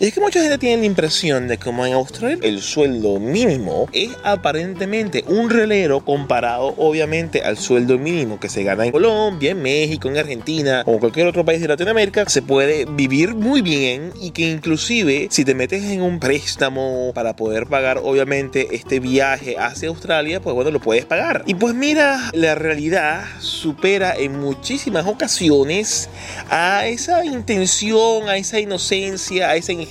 Y es que mucha gente tiene la impresión de que como en Australia el sueldo mínimo es aparentemente un relero comparado obviamente al sueldo mínimo que se gana en Colombia, en México, en Argentina o cualquier otro país de Latinoamérica. Se puede vivir muy bien y que inclusive si te metes en un préstamo para poder pagar obviamente este viaje hacia Australia, pues bueno, lo puedes pagar. Y pues mira, la realidad supera en muchísimas ocasiones a esa intención, a esa inocencia, a esa ingenuidad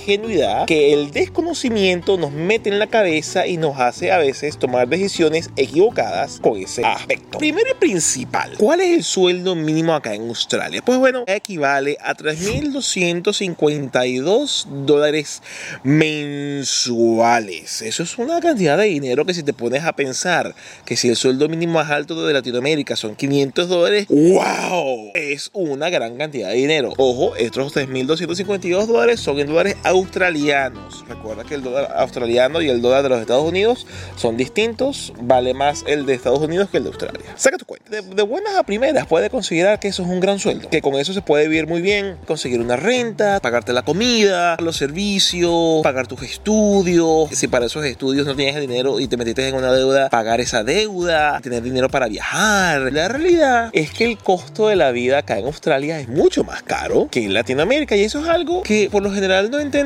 que el desconocimiento nos mete en la cabeza y nos hace a veces tomar decisiones equivocadas con ese aspecto. Primero y principal, ¿cuál es el sueldo mínimo acá en Australia? Pues bueno, equivale a 3.252 dólares mensuales. Eso es una cantidad de dinero que si te pones a pensar que si el sueldo mínimo más alto de Latinoamérica son 500 dólares, ¡wow! Es una gran cantidad de dinero. Ojo, estos 3.252 dólares son en dólares australianos. Recuerda que el dólar australiano y el dólar de los Estados Unidos son distintos. Vale más el de Estados Unidos que el de Australia. Saca tu cuenta. De, buenas a primeras puede considerar que eso es un gran sueldo. Que con eso se puede vivir muy bien. Conseguir una renta, pagarte la comida, los servicios, pagar tus estudios. Si para esos estudios no tienes el dinero y te metiste en una deuda, pagar esa deuda, tener dinero para viajar. La realidad es que el costo de la vida acá en Australia es mucho más caro que en Latinoamérica y eso es algo que por lo general no entendemos.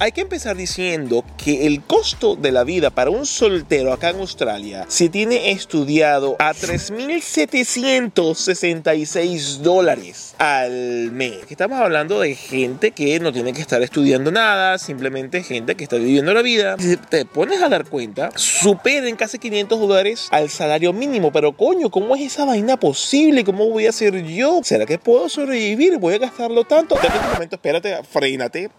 Hay que empezar diciendo que el costo de la vida para un soltero acá en Australia, si tiene estudiado a 3.766 dólares al mes, estamos hablando de gente que no tiene que estar estudiando nada, simplemente gente que está viviendo la vida. Si te pones a dar cuenta, superen casi 500 dólares al salario mínimo, pero coño, ¿cómo es esa vaina posible? ¿Cómo voy a hacer yo? ¿Será que puedo sobrevivir? ¿Voy a gastarlo tanto? En este momento, espérate, frénate,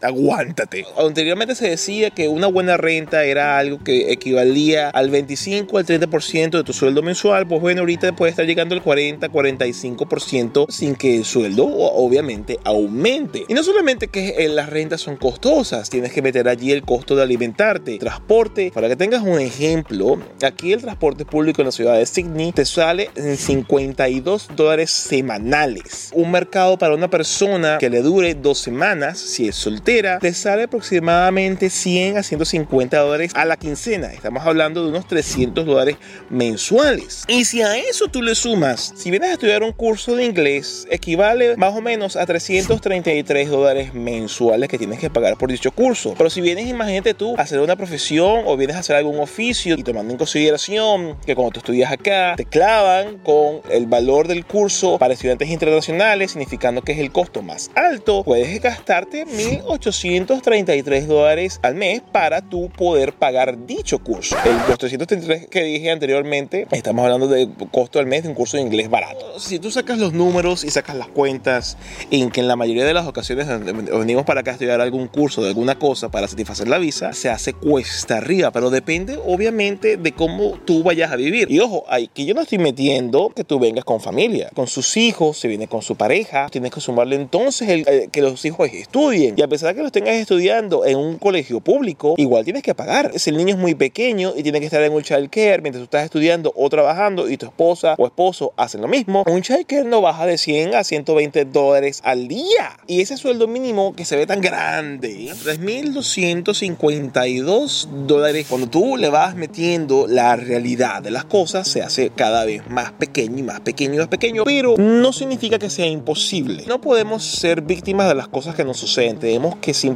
aguántate. Anteriormente se decía que una buena renta era algo que equivalía al 25 al 30% de tu sueldo mensual. Pues bueno, ahorita puede estar llegando al 40, 45% sin que el sueldo obviamente aumente. Y no solamente que eh, las rentas son costosas, tienes que meter allí el costo de alimentarte, transporte. Para que tengas un ejemplo, aquí el transporte público en la ciudad de Sydney te sale en 52 dólares semanales. Un mercado para una persona que le dure dos semanas, si es soltera, te sale aproximadamente 100 a 150 dólares a la quincena. Estamos hablando de unos 300 dólares mensuales. Y si a eso tú le sumas, si vienes a estudiar un curso de inglés, equivale más o menos a 333 dólares mensuales que tienes que pagar por dicho curso. Pero si vienes, imagínate tú, a hacer una profesión o vienes a hacer algún oficio y tomando en consideración que cuando tú estudias acá, te clavan con el valor del curso para estudiantes internacionales, significando que es el costo más alto, puedes gastarte 1.833 dólares al mes para tú poder pagar dicho curso. El, los 333 que dije anteriormente, estamos hablando de costo al mes de un curso de inglés barato. Si tú sacas los números y sacas las cuentas, en que en la mayoría de las ocasiones venimos para acá a estudiar algún curso de alguna cosa para satisfacer la visa, se hace cuesta arriba, pero depende obviamente de cómo tú vayas a vivir. Y ojo, que yo no estoy metiendo que tú vengas con familia, con sus hijos, se viene con su pareja, tienes que sumarle entonces el, eh, que los hijos estudien. Y a pesar de que los estudiando en un colegio público, igual tienes que pagar. Si el niño es muy pequeño y tiene que estar en un child care mientras tú estás estudiando o trabajando y tu esposa o esposo hacen lo mismo, un child care no baja de 100 a 120 dólares al día. Y ese sueldo mínimo que se ve tan grande, 3.252 dólares, cuando tú le vas metiendo la realidad de las cosas, se hace cada vez más pequeño y más pequeño y más pequeño, pero no significa que sea imposible. No podemos ser víctimas de las cosas que nos suceden, tenemos que simplemente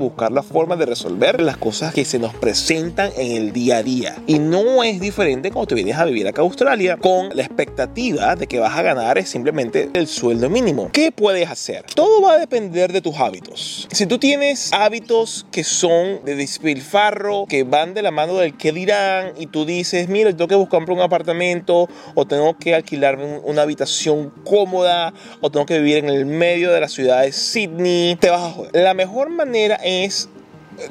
buscar la forma de resolver las cosas que se nos presentan en el día a día. Y no es diferente cuando te vienes a vivir acá a Australia con la expectativa de que vas a ganar es simplemente el sueldo mínimo. ¿Qué puedes hacer? Todo va a depender de tus hábitos. Si tú tienes hábitos que son de despilfarro, que van de la mano del que dirán, y tú dices, mira, tengo que buscar un apartamento, o tengo que alquilarme una habitación cómoda, o tengo que vivir en el medio de la ciudad de Sydney, te vas a joder. La mejor manera es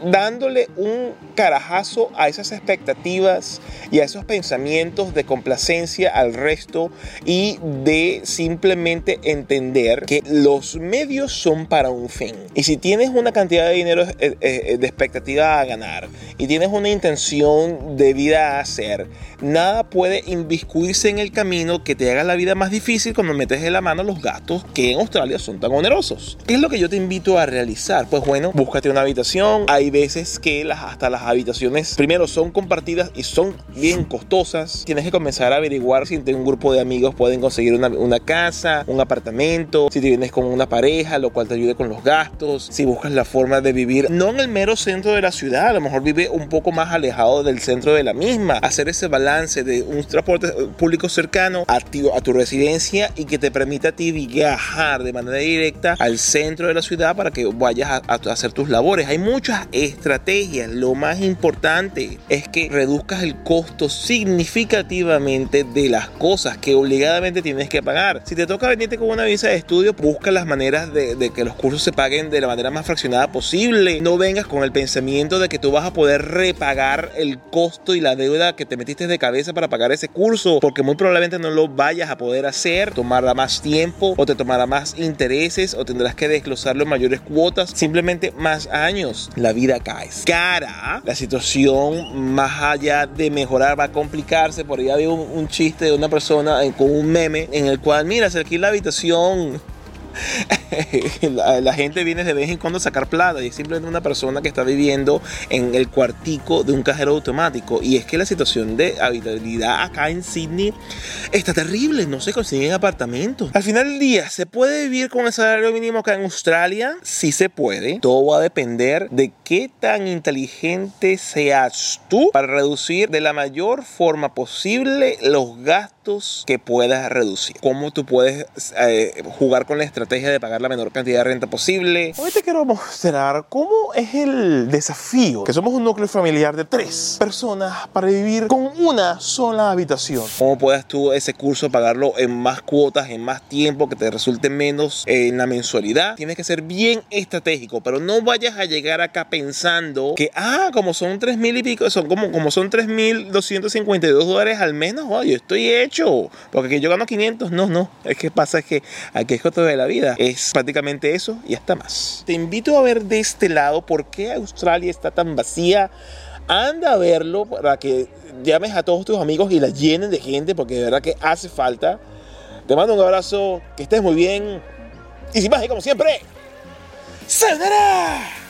dándole un carajazo a esas expectativas y a esos pensamientos de complacencia al resto y de simplemente entender que los medios son para un fin. Y si tienes una cantidad de dinero eh, eh, de expectativa a ganar y tienes una intención de vida a hacer, nada puede inviscuirse en el camino que te haga la vida más difícil cuando metes en la mano los gastos que en Australia son tan onerosos. ¿Qué es lo que yo te invito a realizar? Pues bueno, búscate una habitación. Hay veces que las, hasta las habitaciones primero son compartidas y son bien costosas. Tienes que comenzar a averiguar si un grupo de amigos pueden conseguir una, una casa, un apartamento, si te vienes con una pareja, lo cual te ayude con los gastos, si buscas la forma de vivir no en el mero centro de la ciudad, a lo mejor vive un poco más alejado del centro de la misma, hacer ese balance de un transporte público cercano a, a tu residencia y que te permita a ti viajar de manera directa al centro de la ciudad para que vayas a, a hacer tus labores. Hay muchas estrategias, lo más importante es que reduzcas el costo significativamente de las cosas que obligadamente tienes que pagar. Si te toca venirte con una visa de estudio, busca las maneras de, que los cursos se paguen de la manera más fraccionada posible. No vengas con el pensamiento de que tú vas a poder repagar el costo y la deuda que te metiste de cabeza para pagar ese curso, porque muy probablemente no lo vayas a poder hacer, tomará más tiempo o te tomará más intereses o tendrás que desglosarlo en mayores cuotas, simplemente más años. Vida cae cara, la situación más allá de mejorar va a complicarse. Por ahí había un, chiste de una persona eh, con un meme en el cual, mira, se alquila la habitación la, gente viene de vez en cuando a sacar plata y es simplemente una persona que está viviendo en el cuartico de un cajero automático. Y es que la situación de habitabilidad acá en Sydney está terrible, no se consiguen apartamentos. Al final del día, ¿se puede vivir con el salario mínimo acá en Australia? Sí se puede. Todo va a depender de qué tan inteligente seas tú para reducir de la mayor forma posible los gastos que puedas reducir. Cómo tú puedes eh, jugar con la estrategia de pagar la menor cantidad de renta posible. Hoy te quiero mostrar cómo es el desafío, que somos un núcleo familiar de tres personas para vivir con una sola habitación. Cómo puedas tú ese curso pagarlo en más cuotas, en más tiempo, que te resulte menos en la mensualidad. Tienes que ser bien estratégico, pero no vayas a llegar acá pensando que, ah, como son tres mil y pico, son como, como son tres mil 252 dólares al menos, oh, yo estoy hecho, porque yo gano 500, no, no, es que pasa es que aquí es otro de la vida, es prácticamente eso y hasta más. Te invito a ver de este lado por qué Australia está tan vacía. Anda a verlo para que llames a todos tus amigos y la llenen de gente porque de verdad que hace falta. Te mando un abrazo, que estés muy bien. Y sin más, y como siempre, ¡Saldrá!